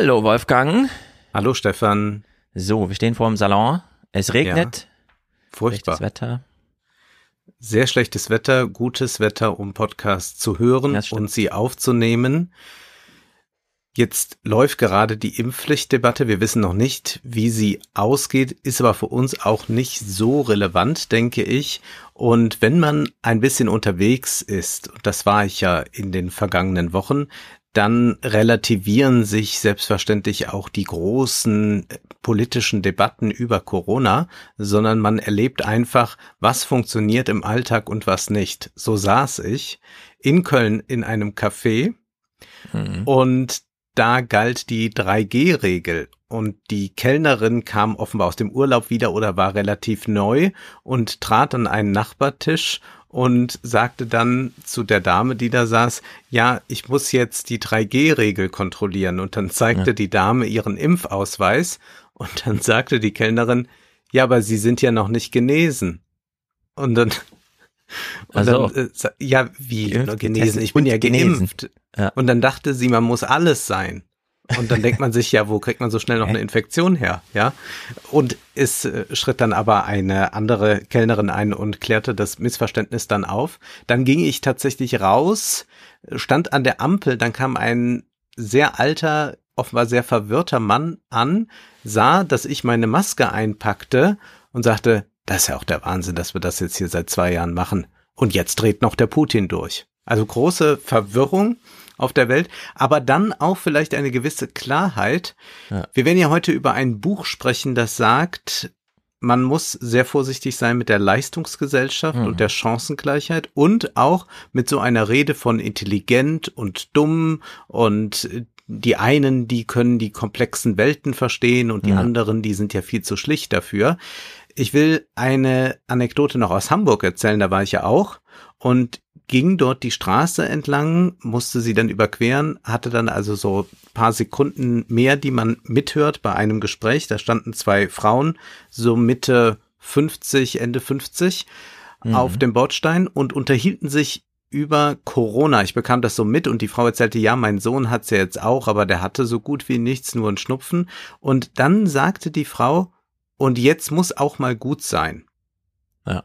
Hallo Wolfgang. Hallo Stefan. So, wir stehen vor dem Salon. Es regnet. Ja, furchtbar. Schlechtes Wetter. Sehr schlechtes Wetter, gutes Wetter, um Podcasts zu hören und sie aufzunehmen. Jetzt läuft gerade die Impfpflichtdebatte. Wir wissen noch nicht, wie sie ausgeht, ist aber für uns auch nicht so relevant, denke ich. Und wenn man ein bisschen unterwegs ist, und das war ich ja in den vergangenen Wochen, dann relativieren sich selbstverständlich auch die großen politischen Debatten über Corona, sondern man erlebt einfach, was funktioniert im Alltag und was nicht. So saß ich in Köln in einem Café mhm. und da galt die 3G-Regel und die Kellnerin kam offenbar aus dem Urlaub wieder oder war relativ neu und trat an einen Nachbartisch und sagte dann zu der Dame, die da saß, ja, ich muss jetzt die 3G-Regel kontrollieren. Und dann zeigte ja. die Dame ihren Impfausweis und dann sagte die Kellnerin, ja, aber Sie sind ja noch nicht genesen. Und dann, und also, dann äh, ja, wie genesen? Ich bin ja geimpft. Ja. Und dann dachte sie, man muss alles sein. Und dann denkt man sich, ja, wo kriegt man so schnell noch eine Infektion her? Ja. Und es äh, schritt dann aber eine andere Kellnerin ein und klärte das Missverständnis dann auf. Dann ging ich tatsächlich raus, stand an der Ampel, dann kam ein sehr alter, offenbar sehr verwirrter Mann an, sah, dass ich meine Maske einpackte und sagte, das ist ja auch der Wahnsinn, dass wir das jetzt hier seit zwei Jahren machen. Und jetzt dreht noch der Putin durch. Also große Verwirrung auf der Welt, aber dann auch vielleicht eine gewisse Klarheit. Ja. Wir werden ja heute über ein Buch sprechen, das sagt, man muss sehr vorsichtig sein mit der Leistungsgesellschaft mhm. und der Chancengleichheit und auch mit so einer Rede von intelligent und dumm und die einen, die können die komplexen Welten verstehen und die ja. anderen, die sind ja viel zu schlicht dafür. Ich will eine Anekdote noch aus Hamburg erzählen, da war ich ja auch. Und ging dort die Straße entlang, musste sie dann überqueren, hatte dann also so paar Sekunden mehr, die man mithört bei einem Gespräch. Da standen zwei Frauen, so Mitte 50, Ende 50, mhm. auf dem Bordstein und unterhielten sich über Corona. Ich bekam das so mit und die Frau erzählte, ja, mein Sohn hat's ja jetzt auch, aber der hatte so gut wie nichts, nur ein Schnupfen. Und dann sagte die Frau, und jetzt muss auch mal gut sein. Ja.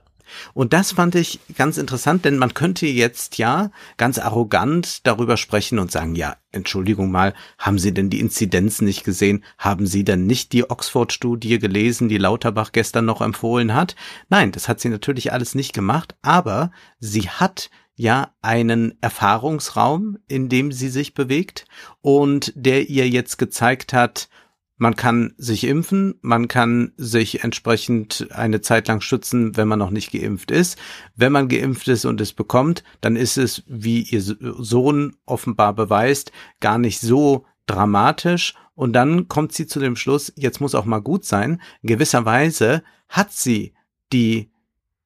Und das fand ich ganz interessant, denn man könnte jetzt ja ganz arrogant darüber sprechen und sagen, ja, Entschuldigung mal, haben Sie denn die Inzidenzen nicht gesehen? Haben Sie denn nicht die Oxford-Studie gelesen, die Lauterbach gestern noch empfohlen hat? Nein, das hat sie natürlich alles nicht gemacht, aber sie hat ja einen Erfahrungsraum, in dem sie sich bewegt und der ihr jetzt gezeigt hat, man kann sich impfen, man kann sich entsprechend eine Zeit lang schützen, wenn man noch nicht geimpft ist. Wenn man geimpft ist und es bekommt, dann ist es, wie ihr Sohn offenbar beweist, gar nicht so dramatisch. Und dann kommt sie zu dem Schluss, jetzt muss auch mal gut sein. In gewisser Weise hat sie die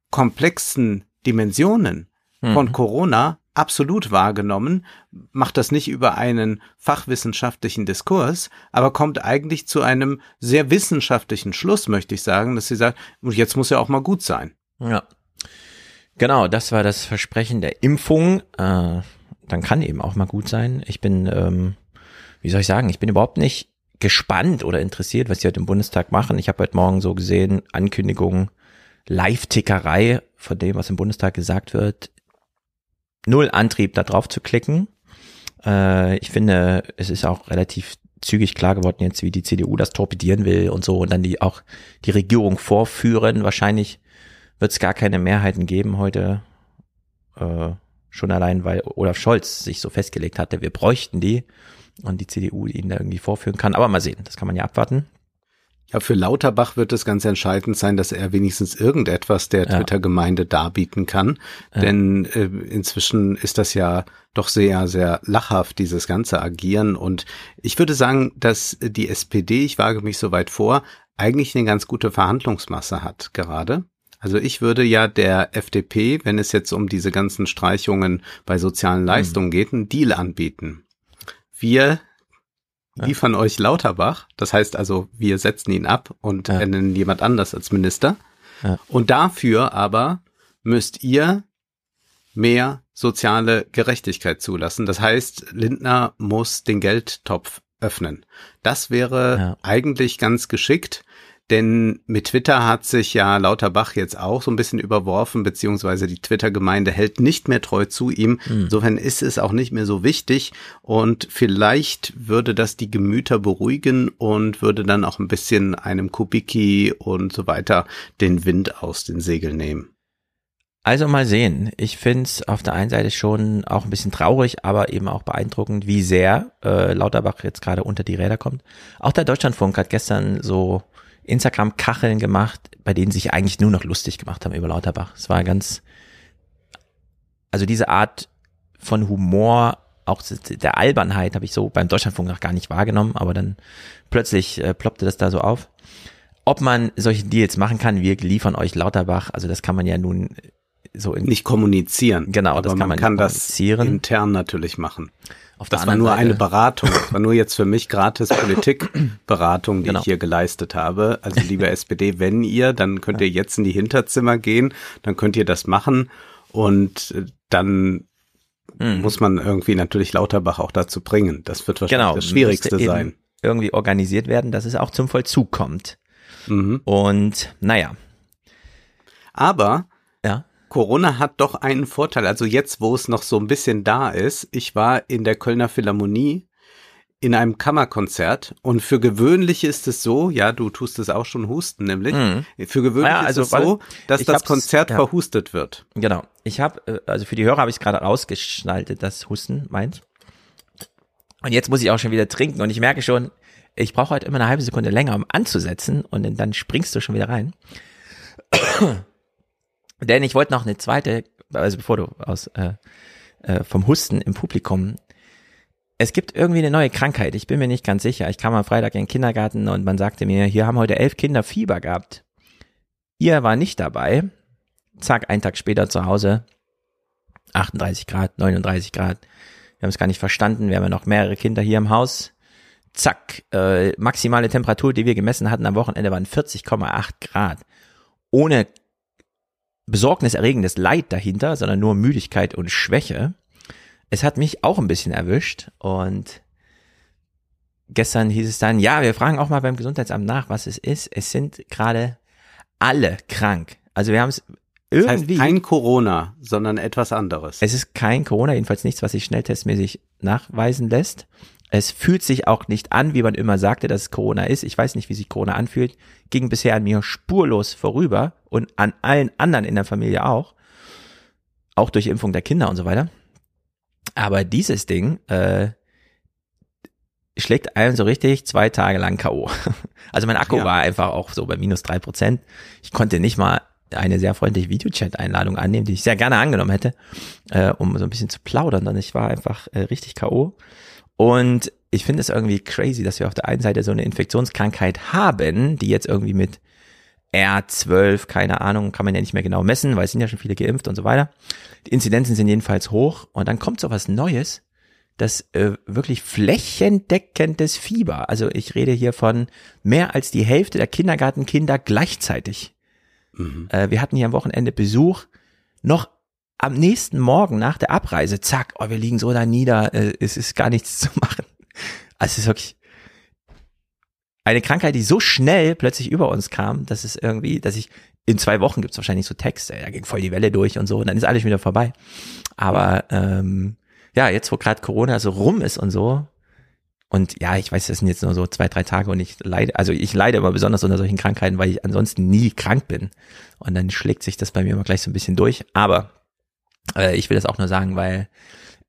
komplexen Dimensionen von mhm. Corona absolut wahrgenommen, macht das nicht über einen fachwissenschaftlichen Diskurs, aber kommt eigentlich zu einem sehr wissenschaftlichen Schluss, möchte ich sagen, dass sie sagt, jetzt muss ja auch mal gut sein. Ja. Genau, das war das Versprechen der Impfung. Äh, dann kann eben auch mal gut sein. Ich bin, ähm, wie soll ich sagen, ich bin überhaupt nicht gespannt oder interessiert, was die heute im Bundestag machen. Ich habe heute Morgen so gesehen, Ankündigungen, Live-Tickerei von dem, was im Bundestag gesagt wird null Antrieb, da drauf zu klicken. Äh, ich finde, es ist auch relativ zügig klar geworden jetzt, wie die CDU das torpedieren will und so und dann die auch die Regierung vorführen. Wahrscheinlich wird es gar keine Mehrheiten geben heute. Äh, schon allein, weil Olaf Scholz sich so festgelegt hatte, wir bräuchten die und die CDU ihn da irgendwie vorführen kann. Aber mal sehen, das kann man ja abwarten. Ja, für Lauterbach wird es ganz entscheidend sein, dass er wenigstens irgendetwas der ja. Twitter-Gemeinde darbieten kann. Ja. Denn äh, inzwischen ist das ja doch sehr, sehr lachhaft, dieses ganze Agieren. Und ich würde sagen, dass die SPD, ich wage mich so weit vor, eigentlich eine ganz gute Verhandlungsmasse hat gerade. Also ich würde ja der FDP, wenn es jetzt um diese ganzen Streichungen bei sozialen Leistungen mhm. geht, einen Deal anbieten. Wir liefern ja. euch Lauterbach. Das heißt also, wir setzen ihn ab und ja. nennen jemand anders als Minister. Ja. Und dafür aber müsst ihr mehr soziale Gerechtigkeit zulassen. Das heißt, Lindner muss den Geldtopf öffnen. Das wäre ja. eigentlich ganz geschickt. Denn mit Twitter hat sich ja Lauterbach jetzt auch so ein bisschen überworfen, beziehungsweise die Twitter-Gemeinde hält nicht mehr treu zu ihm. Mhm. Insofern ist es auch nicht mehr so wichtig und vielleicht würde das die Gemüter beruhigen und würde dann auch ein bisschen einem Kubicki und so weiter den Wind aus den Segeln nehmen. Also mal sehen. Ich find's auf der einen Seite schon auch ein bisschen traurig, aber eben auch beeindruckend, wie sehr äh, Lauterbach jetzt gerade unter die Räder kommt. Auch der Deutschlandfunk hat gestern so Instagram-Kacheln gemacht, bei denen sich eigentlich nur noch lustig gemacht haben über Lauterbach. Es war ganz, also diese Art von Humor, auch der Albernheit habe ich so beim Deutschlandfunk noch gar nicht wahrgenommen, aber dann plötzlich äh, ploppte das da so auf. Ob man solche Deals machen kann, wir liefern euch Lauterbach, also das kann man ja nun so nicht kommunizieren. Genau, aber das kann man, man kann das intern natürlich machen. Auf das war nur Seite. eine Beratung. Das war nur jetzt für mich gratis Politikberatung, die genau. ich hier geleistet habe. Also liebe SPD, wenn ihr, dann könnt ihr jetzt in die Hinterzimmer gehen, dann könnt ihr das machen und äh, dann hm. muss man irgendwie natürlich Lauterbach auch dazu bringen. Das wird wahrscheinlich genau. das Schwierigste sein. Irgendwie organisiert werden, dass es auch zum Vollzug kommt. Mhm. Und naja. Aber. Corona hat doch einen Vorteil. Also jetzt, wo es noch so ein bisschen da ist, ich war in der Kölner Philharmonie in einem Kammerkonzert und für gewöhnlich ist es so, ja, du tust es auch schon husten, nämlich. Mhm. Für gewöhnlich ja, also, ist es so, dass das Konzert ja. verhustet wird. Genau. Ich habe, äh, also für die Hörer habe ich gerade rausgeschnaltet, das Husten meint. Und jetzt muss ich auch schon wieder trinken und ich merke schon, ich brauche heute immer eine halbe Sekunde länger, um anzusetzen und dann springst du schon wieder rein. Denn ich wollte noch eine zweite, also bevor du aus äh, äh, vom Husten im Publikum. Es gibt irgendwie eine neue Krankheit. Ich bin mir nicht ganz sicher. Ich kam am Freitag in den Kindergarten und man sagte mir, hier haben heute elf Kinder Fieber gehabt. Ihr war nicht dabei. Zack, einen Tag später zu Hause. 38 Grad, 39 Grad. Wir haben es gar nicht verstanden. Wir haben ja noch mehrere Kinder hier im Haus. Zack, äh, maximale Temperatur, die wir gemessen hatten am Wochenende waren 40,8 Grad. Ohne besorgniserregendes Leid dahinter, sondern nur Müdigkeit und Schwäche. Es hat mich auch ein bisschen erwischt und gestern hieß es dann, ja, wir fragen auch mal beim Gesundheitsamt nach, was es ist. Es sind gerade alle krank. Also wir haben es irgendwie. Das heißt kein Corona, sondern etwas anderes. Es ist kein Corona, jedenfalls nichts, was sich schnelltestmäßig nachweisen lässt. Es fühlt sich auch nicht an, wie man immer sagte, dass es Corona ist. Ich weiß nicht, wie sich Corona anfühlt. Ging bisher an mir spurlos vorüber und an allen anderen in der Familie auch. Auch durch Impfung der Kinder und so weiter. Aber dieses Ding äh, schlägt einen so richtig zwei Tage lang K.O. Also mein Akku ja. war einfach auch so bei minus drei Prozent. Ich konnte nicht mal eine sehr freundliche Videochat-Einladung annehmen, die ich sehr gerne angenommen hätte, äh, um so ein bisschen zu plaudern. Dann ich war einfach äh, richtig K.O. Und ich finde es irgendwie crazy, dass wir auf der einen Seite so eine Infektionskrankheit haben, die jetzt irgendwie mit R12, keine Ahnung, kann man ja nicht mehr genau messen, weil es sind ja schon viele geimpft und so weiter. Die Inzidenzen sind jedenfalls hoch und dann kommt so was Neues, das äh, wirklich flächendeckendes Fieber. Also ich rede hier von mehr als die Hälfte der Kindergartenkinder gleichzeitig. Mhm. Äh, wir hatten hier am Wochenende Besuch, noch am nächsten Morgen nach der Abreise, zack, oh, wir liegen so da nieder, äh, es ist gar nichts zu machen. Also es ist wirklich eine Krankheit, die so schnell plötzlich über uns kam, dass es irgendwie, dass ich in zwei Wochen gibt's wahrscheinlich so Texte, da ging voll die Welle durch und so, und dann ist alles wieder vorbei. Aber ähm, ja, jetzt wo gerade Corona so rum ist und so, und ja, ich weiß, das sind jetzt nur so zwei, drei Tage und ich leide, also ich leide aber besonders unter solchen Krankheiten, weil ich ansonsten nie krank bin. Und dann schlägt sich das bei mir immer gleich so ein bisschen durch. Aber äh, ich will das auch nur sagen, weil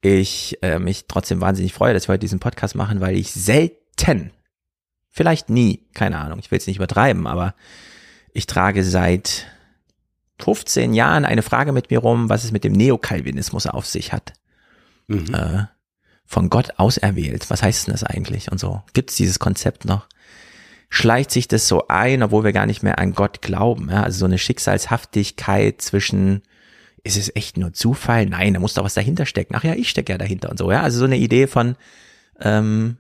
ich äh, mich trotzdem wahnsinnig freue, dass wir heute diesen Podcast machen, weil ich selten, vielleicht nie, keine Ahnung, ich will es nicht übertreiben, aber ich trage seit 15 Jahren eine Frage mit mir rum, was es mit dem Neokalvinismus auf sich hat. Mhm. Äh, von Gott auserwählt. Was heißt denn das eigentlich? Und so. Gibt es dieses Konzept noch? Schleicht sich das so ein, obwohl wir gar nicht mehr an Gott glauben? Ja? Also so eine Schicksalshaftigkeit zwischen ist es echt nur Zufall? Nein, da muss doch was dahinter stecken. Ach ja, ich stecke ja dahinter und so. Ja, also so eine Idee von ähm,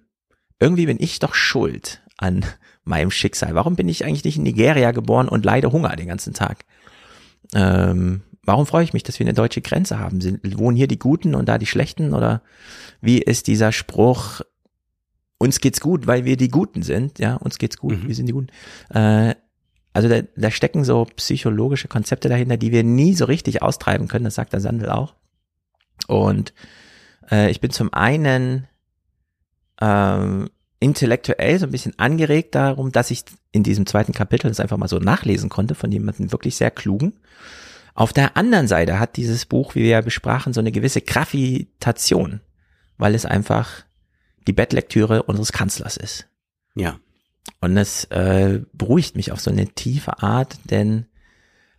irgendwie bin ich doch schuld an meinem Schicksal. Warum bin ich eigentlich nicht in Nigeria geboren und leide Hunger den ganzen Tag? Ähm, warum freue ich mich, dass wir eine deutsche Grenze haben? Sind, wohnen hier die Guten und da die Schlechten? Oder wie ist dieser Spruch, uns geht's gut, weil wir die Guten sind, ja, uns geht's gut, mhm. wir sind die Guten. Äh, also da, da stecken so psychologische Konzepte dahinter, die wir nie so richtig austreiben können, das sagt der Sandel auch. Und äh, ich bin zum einen ähm, intellektuell so ein bisschen angeregt darum, dass ich in diesem zweiten Kapitel das einfach mal so nachlesen konnte von jemandem wirklich sehr klugen. Auf der anderen Seite hat dieses Buch, wie wir ja besprachen, so eine gewisse Gravitation, weil es einfach die Bettlektüre unseres Kanzlers ist. Ja. Und es äh, beruhigt mich auf so eine tiefe Art, denn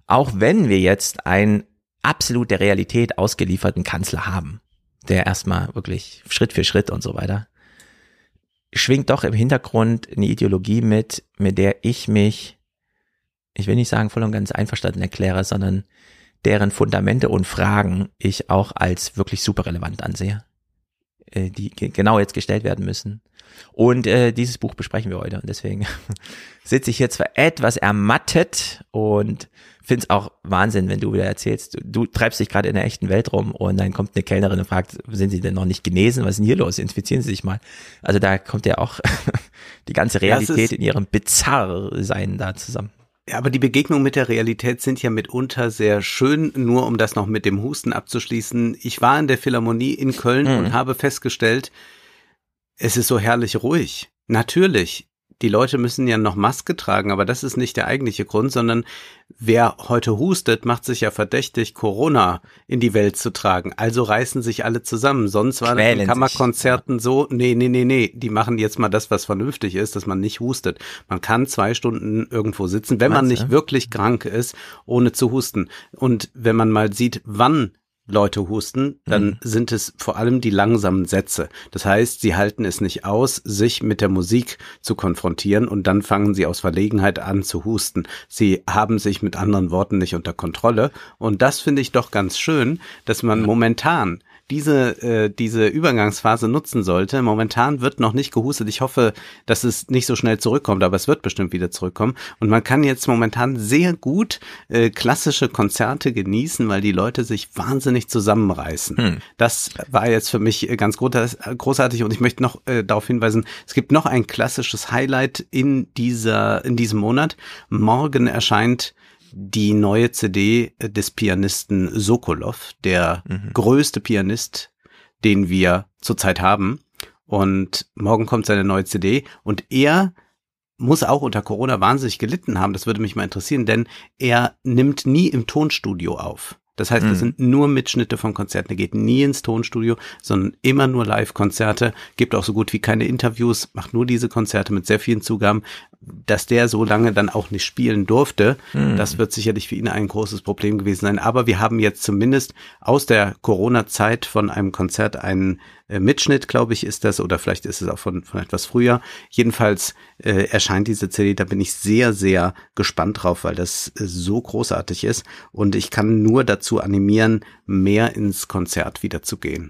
auch wenn wir jetzt einen absolut der Realität ausgelieferten Kanzler haben, der erstmal wirklich Schritt für Schritt und so weiter, schwingt doch im Hintergrund eine Ideologie mit, mit der ich mich, ich will nicht sagen voll und ganz einverstanden erkläre, sondern deren Fundamente und Fragen ich auch als wirklich super relevant ansehe, äh, die genau jetzt gestellt werden müssen. Und äh, dieses Buch besprechen wir heute und deswegen sitze ich hier zwar etwas ermattet und finde es auch Wahnsinn, wenn du wieder erzählst, du, du treibst dich gerade in der echten Welt rum und dann kommt eine Kellnerin und fragt, sind sie denn noch nicht genesen? Was ist denn hier los? Infizieren sie sich mal. Also da kommt ja auch die ganze Realität in ihrem Bizarrsein da zusammen. Ja, aber die Begegnungen mit der Realität sind ja mitunter sehr schön, nur um das noch mit dem Husten abzuschließen. Ich war in der Philharmonie in Köln mhm. und habe festgestellt, es ist so herrlich ruhig. Natürlich, die Leute müssen ja noch Maske tragen, aber das ist nicht der eigentliche Grund, sondern wer heute hustet, macht sich ja verdächtig, Corona in die Welt zu tragen. Also reißen sich alle zusammen. Sonst war das in Kammerkonzerten sich, so, nee, nee, nee, nee, die machen jetzt mal das, was vernünftig ist, dass man nicht hustet. Man kann zwei Stunden irgendwo sitzen, wenn Meinst man nicht du? wirklich krank ist, ohne zu husten. Und wenn man mal sieht, wann Leute husten, dann mhm. sind es vor allem die langsamen Sätze. Das heißt, sie halten es nicht aus, sich mit der Musik zu konfrontieren und dann fangen sie aus Verlegenheit an zu husten. Sie haben sich mit anderen Worten nicht unter Kontrolle und das finde ich doch ganz schön, dass man momentan diese, äh, diese Übergangsphase nutzen sollte. Momentan wird noch nicht gehustet. Ich hoffe, dass es nicht so schnell zurückkommt, aber es wird bestimmt wieder zurückkommen. Und man kann jetzt momentan sehr gut äh, klassische Konzerte genießen, weil die Leute sich wahnsinnig zusammenreißen. Hm. Das war jetzt für mich ganz großartig und ich möchte noch äh, darauf hinweisen, es gibt noch ein klassisches Highlight in dieser, in diesem Monat. Morgen erscheint die neue CD des Pianisten Sokolov, der mhm. größte Pianist, den wir zurzeit haben. Und morgen kommt seine neue CD und er muss auch unter Corona wahnsinnig gelitten haben. Das würde mich mal interessieren, denn er nimmt nie im Tonstudio auf. Das heißt, das mhm. sind nur Mitschnitte von Konzerten. Er geht nie ins Tonstudio, sondern immer nur Live-Konzerte, gibt auch so gut wie keine Interviews, macht nur diese Konzerte mit sehr vielen Zugaben dass der so lange dann auch nicht spielen durfte, mhm. das wird sicherlich für ihn ein großes Problem gewesen sein. Aber wir haben jetzt zumindest aus der Corona-Zeit von einem Konzert einen äh, Mitschnitt, glaube ich, ist das, oder vielleicht ist es auch von, von etwas früher. Jedenfalls äh, erscheint diese CD, da bin ich sehr, sehr gespannt drauf, weil das äh, so großartig ist. Und ich kann nur dazu animieren, mehr ins Konzert wieder zu gehen.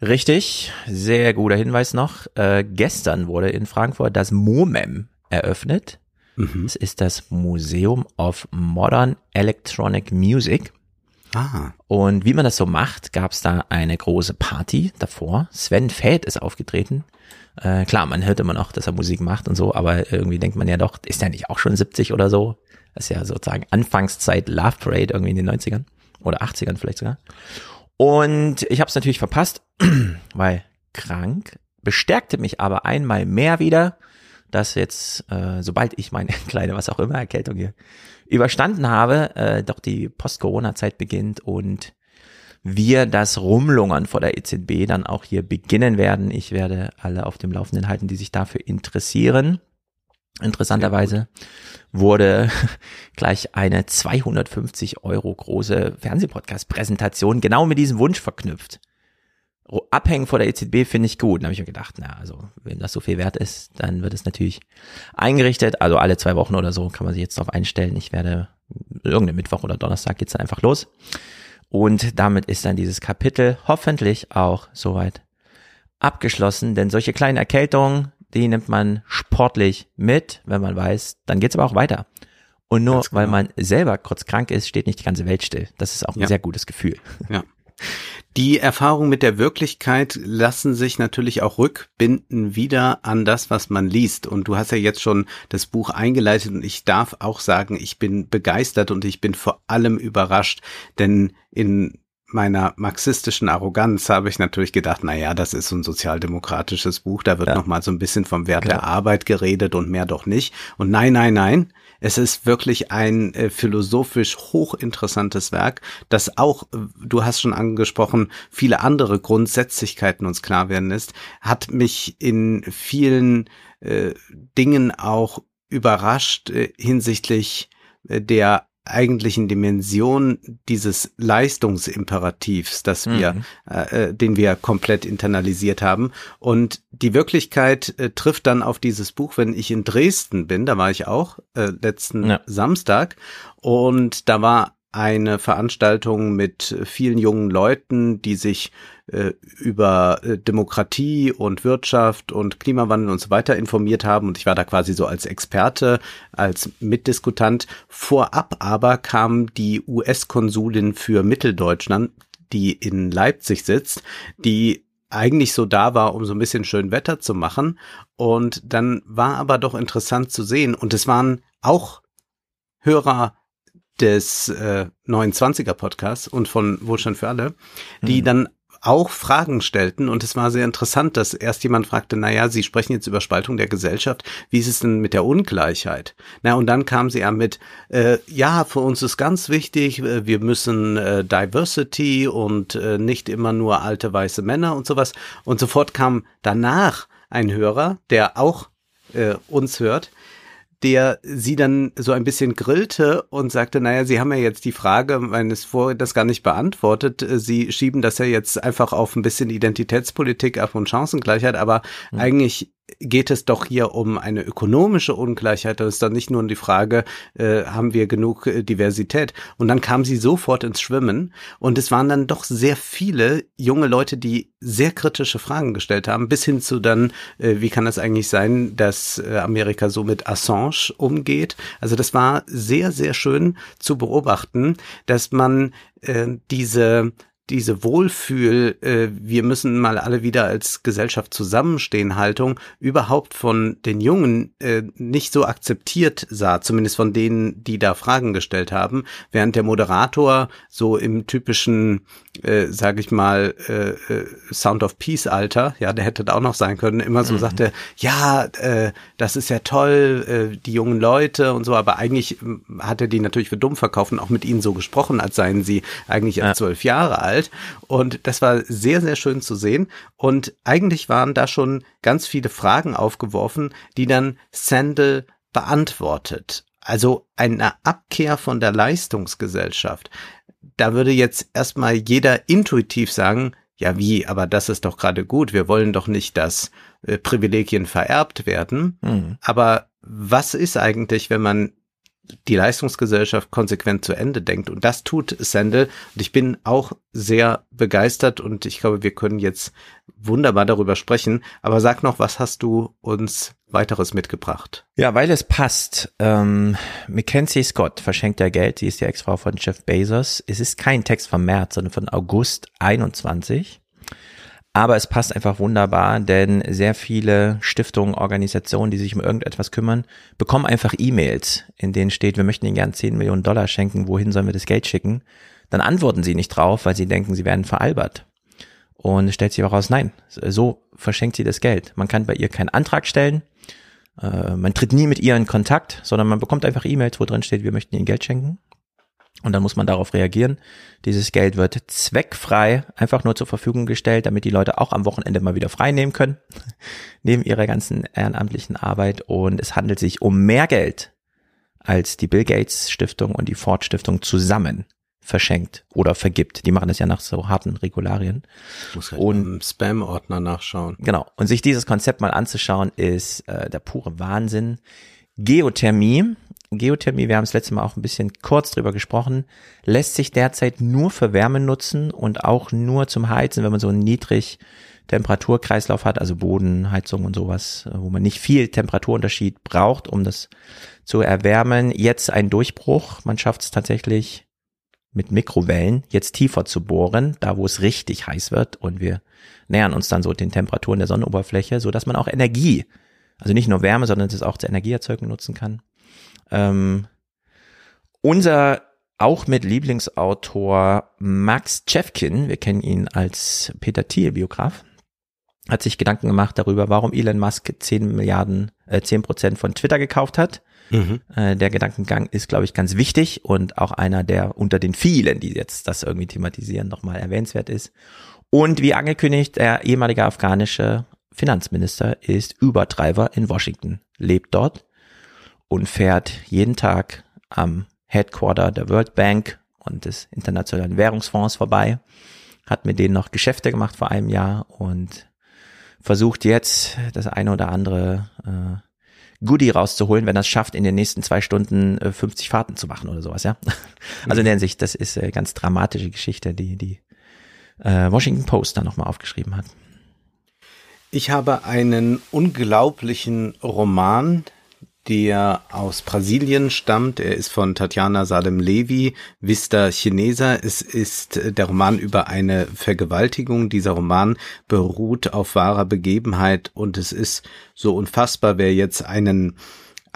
Richtig, sehr guter Hinweis noch. Äh, gestern wurde in Frankfurt das MOMEM eröffnet. Mhm. Es ist das Museum of Modern Electronic Music. Ah. Und wie man das so macht, gab es da eine große Party davor. Sven Feld ist aufgetreten. Äh, klar, man hört immer noch, dass er Musik macht und so, aber irgendwie denkt man ja doch, ist er nicht auch schon 70 oder so? Das ist ja sozusagen Anfangszeit Love Parade irgendwie in den 90ern oder 80ern vielleicht sogar. Und ich habe es natürlich verpasst, weil krank, bestärkte mich aber einmal mehr wieder, dass jetzt, äh, sobald ich meine kleine, was auch immer, Erkältung hier überstanden habe, äh, doch die Post-Corona-Zeit beginnt und wir das Rumlungern vor der EZB dann auch hier beginnen werden. Ich werde alle auf dem Laufenden halten, die sich dafür interessieren. Interessanterweise wurde gleich eine 250 Euro große Fernsehpodcast-Präsentation genau mit diesem Wunsch verknüpft abhängen vor der EZB finde ich gut. Dann habe ich mir gedacht, na, also wenn das so viel wert ist, dann wird es natürlich eingerichtet. Also alle zwei Wochen oder so kann man sich jetzt darauf einstellen. Ich werde irgendeinen Mittwoch oder Donnerstag geht's dann einfach los. Und damit ist dann dieses Kapitel hoffentlich auch soweit abgeschlossen. Denn solche kleinen Erkältungen, die nimmt man sportlich mit, wenn man weiß, dann geht's aber auch weiter. Und nur genau. weil man selber kurz krank ist, steht nicht die ganze Welt still. Das ist auch ein ja. sehr gutes Gefühl. Ja. Die Erfahrungen mit der Wirklichkeit lassen sich natürlich auch rückbinden wieder an das, was man liest. Und du hast ja jetzt schon das Buch eingeleitet und ich darf auch sagen, ich bin begeistert und ich bin vor allem überrascht, denn in meiner marxistischen Arroganz habe ich natürlich gedacht, na ja, das ist so ein sozialdemokratisches Buch, da wird ja. noch mal so ein bisschen vom Wert genau. der Arbeit geredet und mehr doch nicht. Und nein, nein, nein, es ist wirklich ein äh, philosophisch hochinteressantes Werk, das auch, äh, du hast schon angesprochen, viele andere Grundsätzlichkeiten uns klar werden lässt, hat mich in vielen äh, Dingen auch überrascht äh, hinsichtlich äh, der eigentlichen Dimension dieses Leistungsimperativs, dass wir, mhm. äh, äh, den wir komplett internalisiert haben. Und die Wirklichkeit äh, trifft dann auf dieses Buch, wenn ich in Dresden bin, da war ich auch äh, letzten ja. Samstag und da war eine Veranstaltung mit vielen jungen Leuten, die sich äh, über äh, Demokratie und Wirtschaft und Klimawandel und so weiter informiert haben. Und ich war da quasi so als Experte, als Mitdiskutant. Vorab aber kam die US-Konsulin für Mitteldeutschland, die in Leipzig sitzt, die eigentlich so da war, um so ein bisschen schön Wetter zu machen. Und dann war aber doch interessant zu sehen. Und es waren auch Hörer des äh, 29er Podcasts und von Wohlstand für alle, die mhm. dann auch Fragen stellten und es war sehr interessant, dass erst jemand fragte, na ja, Sie sprechen jetzt über Spaltung der Gesellschaft, wie ist es denn mit der Ungleichheit? Na und dann kam sie ja mit, äh, ja, für uns ist ganz wichtig, äh, wir müssen äh, Diversity und äh, nicht immer nur alte weiße Männer und sowas und sofort kam danach ein Hörer, der auch äh, uns hört, der sie dann so ein bisschen grillte und sagte, naja, Sie haben ja jetzt die Frage meines Vor das gar nicht beantwortet. Sie schieben das ja jetzt einfach auf ein bisschen Identitätspolitik ab und Chancengleichheit, aber mhm. eigentlich geht es doch hier um eine ökonomische Ungleichheit. Da ist dann nicht nur die Frage, äh, haben wir genug äh, Diversität? Und dann kam sie sofort ins Schwimmen. Und es waren dann doch sehr viele junge Leute, die sehr kritische Fragen gestellt haben, bis hin zu dann, äh, wie kann das eigentlich sein, dass äh, Amerika so mit Assange umgeht? Also das war sehr, sehr schön zu beobachten, dass man äh, diese diese Wohlfühl, äh, wir müssen mal alle wieder als Gesellschaft zusammenstehen Haltung überhaupt von den Jungen äh, nicht so akzeptiert sah, zumindest von denen, die da Fragen gestellt haben, während der Moderator so im typischen, äh, sage ich mal, äh, äh, Sound of Peace Alter, ja, der hätte da auch noch sein können, immer so mhm. sagte, ja, äh, das ist ja toll, äh, die jungen Leute und so, aber eigentlich äh, hat er die natürlich für dumm verkauft und auch mit ihnen so gesprochen, als seien sie eigentlich erst zwölf Jahre alt alt. Und das war sehr, sehr schön zu sehen. Und eigentlich waren da schon ganz viele Fragen aufgeworfen, die dann Sandel beantwortet. Also eine Abkehr von der Leistungsgesellschaft. Da würde jetzt erstmal jeder intuitiv sagen, ja wie, aber das ist doch gerade gut, wir wollen doch nicht, dass äh, Privilegien vererbt werden. Mhm. Aber was ist eigentlich, wenn man die Leistungsgesellschaft konsequent zu Ende denkt. Und das tut Sandel. Und ich bin auch sehr begeistert und ich glaube, wir können jetzt wunderbar darüber sprechen. Aber sag noch, was hast du uns weiteres mitgebracht? Ja, weil es passt. Ähm, Mackenzie Scott verschenkt ja Geld. Sie ist die Ex-Frau von Jeff Bezos. Es ist kein Text vom März, sondern von August 21. Aber es passt einfach wunderbar, denn sehr viele Stiftungen, Organisationen, die sich um irgendetwas kümmern, bekommen einfach E-Mails, in denen steht, wir möchten Ihnen gern 10 Millionen Dollar schenken, wohin sollen wir das Geld schicken? Dann antworten sie nicht drauf, weil sie denken, sie werden veralbert. Und stellt sich auch raus, nein, so verschenkt sie das Geld. Man kann bei ihr keinen Antrag stellen, äh, man tritt nie mit ihr in Kontakt, sondern man bekommt einfach E-Mails, wo drin steht, wir möchten Ihnen Geld schenken. Und dann muss man darauf reagieren. Dieses Geld wird zweckfrei einfach nur zur Verfügung gestellt, damit die Leute auch am Wochenende mal wieder frei nehmen können, neben ihrer ganzen ehrenamtlichen Arbeit. Und es handelt sich um mehr Geld, als die Bill Gates Stiftung und die Ford Stiftung zusammen verschenkt oder vergibt. Die machen das ja nach so harten Regularien. Ich muss halt und Spam-Ordner nachschauen. Genau. Und sich dieses Konzept mal anzuschauen, ist äh, der pure Wahnsinn. Geothermie Geothermie, wir haben es letztes Mal auch ein bisschen kurz drüber gesprochen, lässt sich derzeit nur für Wärme nutzen und auch nur zum Heizen, wenn man so einen niedrig Temperaturkreislauf hat, also Bodenheizung und sowas, wo man nicht viel Temperaturunterschied braucht, um das zu erwärmen. Jetzt ein Durchbruch. Man schafft es tatsächlich mit Mikrowellen jetzt tiefer zu bohren, da wo es richtig heiß wird und wir nähern uns dann so den Temperaturen der Sonnenoberfläche, so dass man auch Energie, also nicht nur Wärme, sondern es auch zur Energieerzeugung nutzen kann. Ähm, unser auch mit Lieblingsautor Max Chefkin, wir kennen ihn als Peter Thiel Biograf, hat sich Gedanken gemacht darüber, warum Elon Musk 10 Milliarden, äh, 10 Prozent von Twitter gekauft hat. Mhm. Äh, der Gedankengang ist, glaube ich, ganz wichtig und auch einer, der unter den vielen, die jetzt das irgendwie thematisieren, nochmal erwähnenswert ist. Und wie angekündigt, der ehemalige afghanische Finanzminister ist Übertreiber in Washington, lebt dort und fährt jeden Tag am Headquarter der World Bank und des Internationalen Währungsfonds vorbei, hat mit denen noch Geschäfte gemacht vor einem Jahr und versucht jetzt das eine oder andere äh, Goodie rauszuholen, wenn es schafft, in den nächsten zwei Stunden äh, 50 Fahrten zu machen oder sowas, ja. Also in der Hinsicht, das ist äh, ganz dramatische Geschichte, die die äh, Washington Post da nochmal aufgeschrieben hat. Ich habe einen unglaublichen Roman, der aus Brasilien stammt. Er ist von Tatjana Salem-Levi, Vista Chinesa. Es ist der Roman über eine Vergewaltigung. Dieser Roman beruht auf wahrer Begebenheit und es ist so unfassbar, wer jetzt einen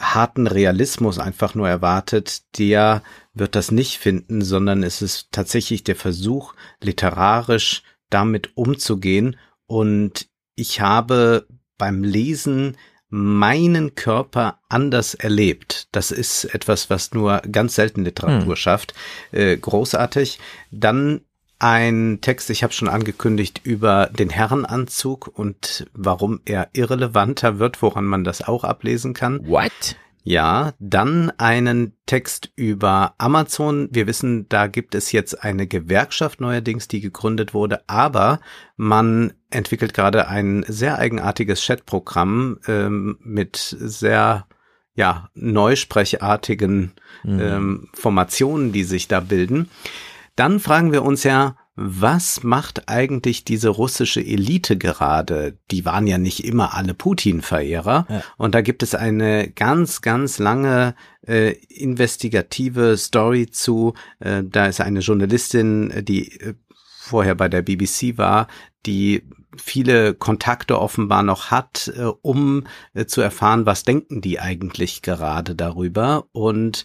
harten Realismus einfach nur erwartet, der wird das nicht finden, sondern es ist tatsächlich der Versuch, literarisch damit umzugehen. Und ich habe beim Lesen meinen Körper anders erlebt. Das ist etwas, was nur ganz selten Literatur hm. schafft. Äh, großartig. Dann ein Text, ich habe schon angekündigt, über den Herrenanzug und warum er irrelevanter wird, woran man das auch ablesen kann. What? Ja, dann einen Text über Amazon. Wir wissen, da gibt es jetzt eine Gewerkschaft neuerdings, die gegründet wurde, aber man entwickelt gerade ein sehr eigenartiges Chatprogramm ähm, mit sehr ja neusprechartigen mhm. ähm, Formationen, die sich da bilden. Dann fragen wir uns ja, was macht eigentlich diese russische Elite gerade? Die waren ja nicht immer alle Putin-Verehrer. Ja. Und da gibt es eine ganz, ganz lange äh, investigative Story zu. Äh, da ist eine Journalistin, die äh, vorher bei der BBC war, die viele Kontakte offenbar noch hat, äh, um äh, zu erfahren, was denken die eigentlich gerade darüber. Und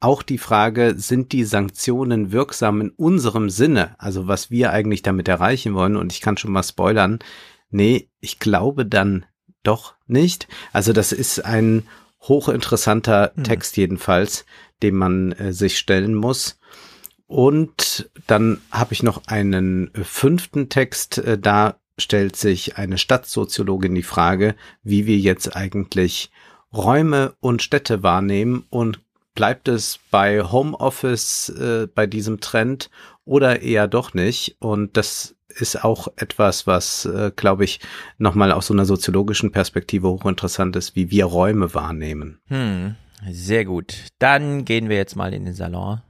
auch die Frage, sind die Sanktionen wirksam in unserem Sinne? Also was wir eigentlich damit erreichen wollen. Und ich kann schon mal spoilern. Nee, ich glaube dann doch nicht. Also das ist ein hochinteressanter hm. Text jedenfalls, dem man äh, sich stellen muss. Und dann habe ich noch einen äh, fünften Text. Äh, da stellt sich eine Stadtsoziologin die Frage, wie wir jetzt eigentlich Räume und Städte wahrnehmen und Bleibt es bei Homeoffice äh, bei diesem Trend oder eher doch nicht? Und das ist auch etwas, was, äh, glaube ich, nochmal aus so einer soziologischen Perspektive hochinteressant ist, wie wir Räume wahrnehmen. Hm, sehr gut. Dann gehen wir jetzt mal in den Salon.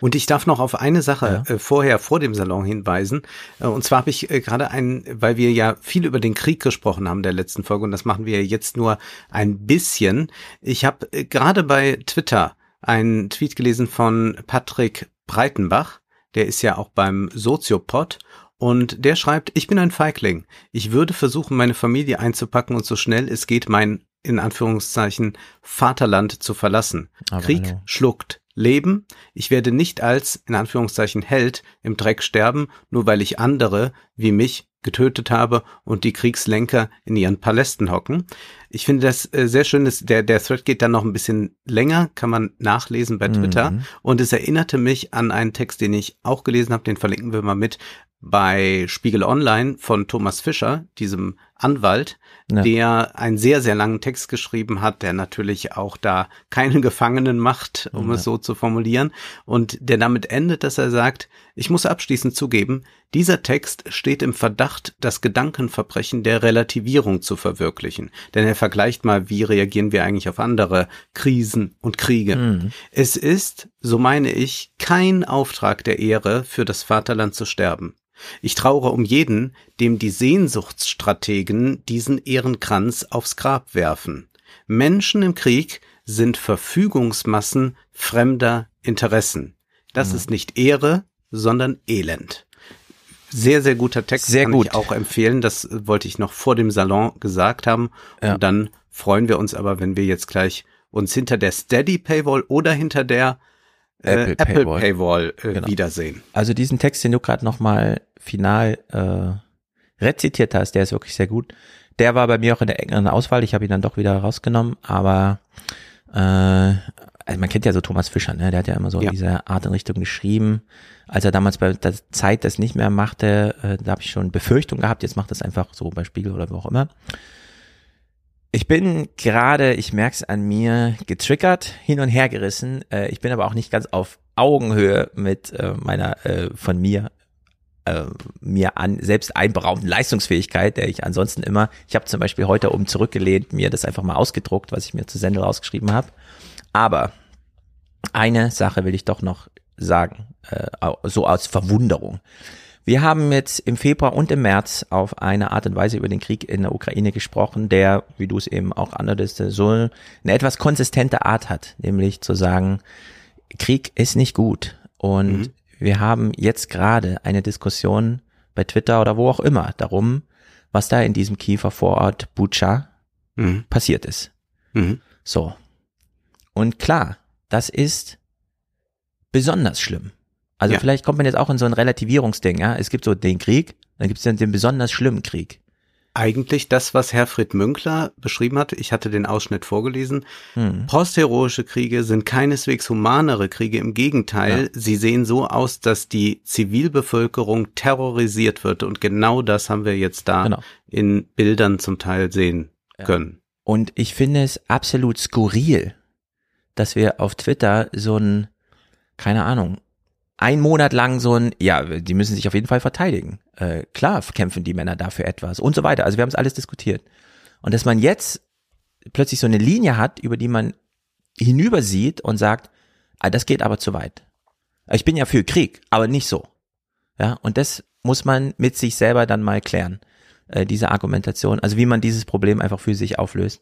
Und ich darf noch auf eine Sache ja. äh, vorher vor dem Salon hinweisen. Äh, und zwar habe ich äh, gerade ein, weil wir ja viel über den Krieg gesprochen haben der letzten Folge und das machen wir jetzt nur ein bisschen. Ich habe äh, gerade bei Twitter einen Tweet gelesen von Patrick Breitenbach. Der ist ja auch beim Soziopod und der schreibt, ich bin ein Feigling. Ich würde versuchen, meine Familie einzupacken und so schnell es geht mein, in Anführungszeichen, Vaterland zu verlassen. Aber Krieg hallo. schluckt Leben. Ich werde nicht als, in Anführungszeichen, Held im Dreck sterben, nur weil ich andere, wie mich, getötet habe und die Kriegslenker in ihren Palästen hocken. Ich finde das äh, sehr schön, dass der, der Thread geht dann noch ein bisschen länger, kann man nachlesen bei Twitter. Mhm. Und es erinnerte mich an einen Text, den ich auch gelesen habe, den verlinken wir mal mit, bei Spiegel Online von Thomas Fischer, diesem Anwalt, ja. der einen sehr, sehr langen Text geschrieben hat, der natürlich auch da keine Gefangenen macht, um ja. es so zu formulieren, und der damit endet, dass er sagt, ich muss abschließend zugeben, dieser Text steht im Verdacht, das Gedankenverbrechen der Relativierung zu verwirklichen. Denn er vergleicht mal, wie reagieren wir eigentlich auf andere Krisen und Kriege. Mhm. Es ist, so meine ich, kein Auftrag der Ehre, für das Vaterland zu sterben. Ich traure um jeden, dem die Sehnsuchtsstrategen diesen Ehrenkranz aufs Grab werfen. Menschen im Krieg sind Verfügungsmassen fremder Interessen. Das mhm. ist nicht Ehre, sondern Elend. Sehr, sehr guter Text. Sehr kann gut. ich auch empfehlen. Das wollte ich noch vor dem Salon gesagt haben. Ja. Und dann freuen wir uns aber, wenn wir jetzt gleich uns hinter der Steady Paywall oder hinter der äh, Apple, Apple Paywall, Paywall äh, genau. wiedersehen. Also diesen Text, den du gerade nochmal final äh, rezitiert hast, der ist wirklich sehr gut. Der war bei mir auch in der engeren Auswahl. Ich habe ihn dann doch wieder rausgenommen, aber äh, also man kennt ja so Thomas Fischer, ne? Der hat ja immer so ja. in dieser Art und Richtung geschrieben. Als er damals bei der Zeit das nicht mehr machte, äh, da habe ich schon Befürchtung gehabt, jetzt macht das einfach so bei Spiegel oder wo auch immer. Ich bin gerade, ich merke es an mir, getriggert, hin und her gerissen. Äh, ich bin aber auch nicht ganz auf Augenhöhe mit äh, meiner äh, von mir äh, mir an selbst einberaumten Leistungsfähigkeit, der ich ansonsten immer, ich habe zum Beispiel heute oben zurückgelehnt, mir das einfach mal ausgedruckt, was ich mir zu Sendel rausgeschrieben habe. Aber eine Sache will ich doch noch sagen, äh, so aus Verwunderung. Wir haben jetzt im Februar und im März auf eine Art und Weise über den Krieg in der Ukraine gesprochen, der, wie du es eben auch andeutest, so eine etwas konsistente Art hat, nämlich zu sagen, Krieg ist nicht gut. Und mhm. Wir haben jetzt gerade eine Diskussion bei Twitter oder wo auch immer darum, was da in diesem Kiefer Vorort Bucha mhm. passiert ist. Mhm. So. Und klar, das ist besonders schlimm. Also ja. vielleicht kommt man jetzt auch in so ein Relativierungsding, ja. Es gibt so den Krieg, dann gibt es dann den besonders schlimmen Krieg. Eigentlich das, was Herfried Münkler beschrieben hat, ich hatte den Ausschnitt vorgelesen. Hm. Postheroische Kriege sind keineswegs humanere Kriege, im Gegenteil, ja. sie sehen so aus, dass die Zivilbevölkerung terrorisiert wird und genau das haben wir jetzt da genau. in Bildern zum Teil sehen ja. können. Und ich finde es absolut skurril, dass wir auf Twitter so ein, keine Ahnung, ein Monat lang so ein, ja, die müssen sich auf jeden Fall verteidigen. Äh, klar kämpfen die Männer dafür etwas und so weiter. Also wir haben es alles diskutiert. Und dass man jetzt plötzlich so eine Linie hat, über die man hinübersieht und sagt, ah, das geht aber zu weit. Ich bin ja für Krieg, aber nicht so. Ja, und das muss man mit sich selber dann mal klären, äh, diese Argumentation, also wie man dieses Problem einfach für sich auflöst.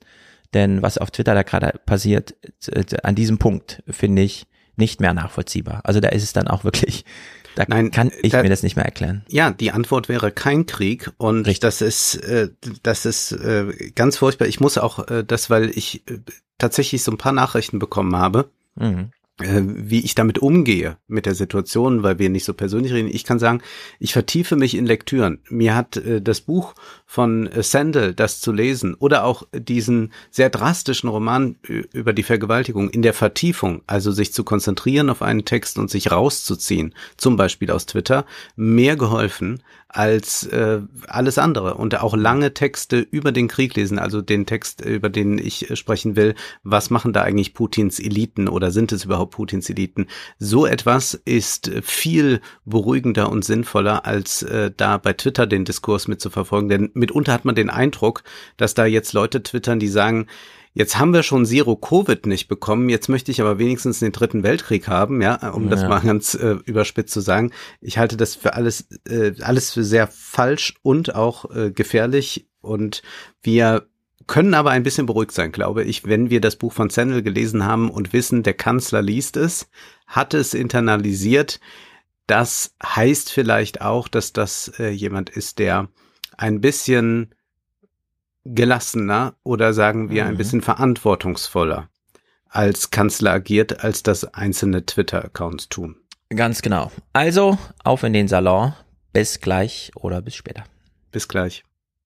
Denn was auf Twitter da gerade passiert, äh, an diesem Punkt, finde ich, nicht mehr nachvollziehbar. Also da ist es dann auch wirklich, da Nein, kann ich da, mir das nicht mehr erklären. Ja, die Antwort wäre kein Krieg und Richtig. das ist äh, das ist äh, ganz furchtbar. Ich muss auch äh, das, weil ich äh, tatsächlich so ein paar Nachrichten bekommen habe. Mhm wie ich damit umgehe mit der Situation, weil wir nicht so persönlich reden. Ich kann sagen, ich vertiefe mich in Lektüren. Mir hat äh, das Buch von äh, Sandel, das zu lesen, oder auch diesen sehr drastischen Roman über die Vergewaltigung in der Vertiefung, also sich zu konzentrieren auf einen Text und sich rauszuziehen, zum Beispiel aus Twitter, mehr geholfen als äh, alles andere. Und auch lange Texte über den Krieg lesen, also den Text, über den ich sprechen will, was machen da eigentlich Putins Eliten oder sind es überhaupt Putins Eliten? So etwas ist viel beruhigender und sinnvoller, als äh, da bei Twitter den Diskurs mitzuverfolgen. Denn mitunter hat man den Eindruck, dass da jetzt Leute twittern, die sagen, Jetzt haben wir schon Zero Covid nicht bekommen, jetzt möchte ich aber wenigstens den dritten Weltkrieg haben, ja, um ja. das mal ganz äh, überspitzt zu sagen. Ich halte das für alles, äh, alles für sehr falsch und auch äh, gefährlich und wir können aber ein bisschen beruhigt sein, glaube ich, wenn wir das Buch von Sandel gelesen haben und wissen, der Kanzler liest es, hat es internalisiert. Das heißt vielleicht auch, dass das äh, jemand ist, der ein bisschen gelassener oder sagen wir ein mhm. bisschen verantwortungsvoller als Kanzler agiert, als das einzelne Twitter-Accounts tun. Ganz genau. Also auf in den Salon. Bis gleich oder bis später. Bis gleich.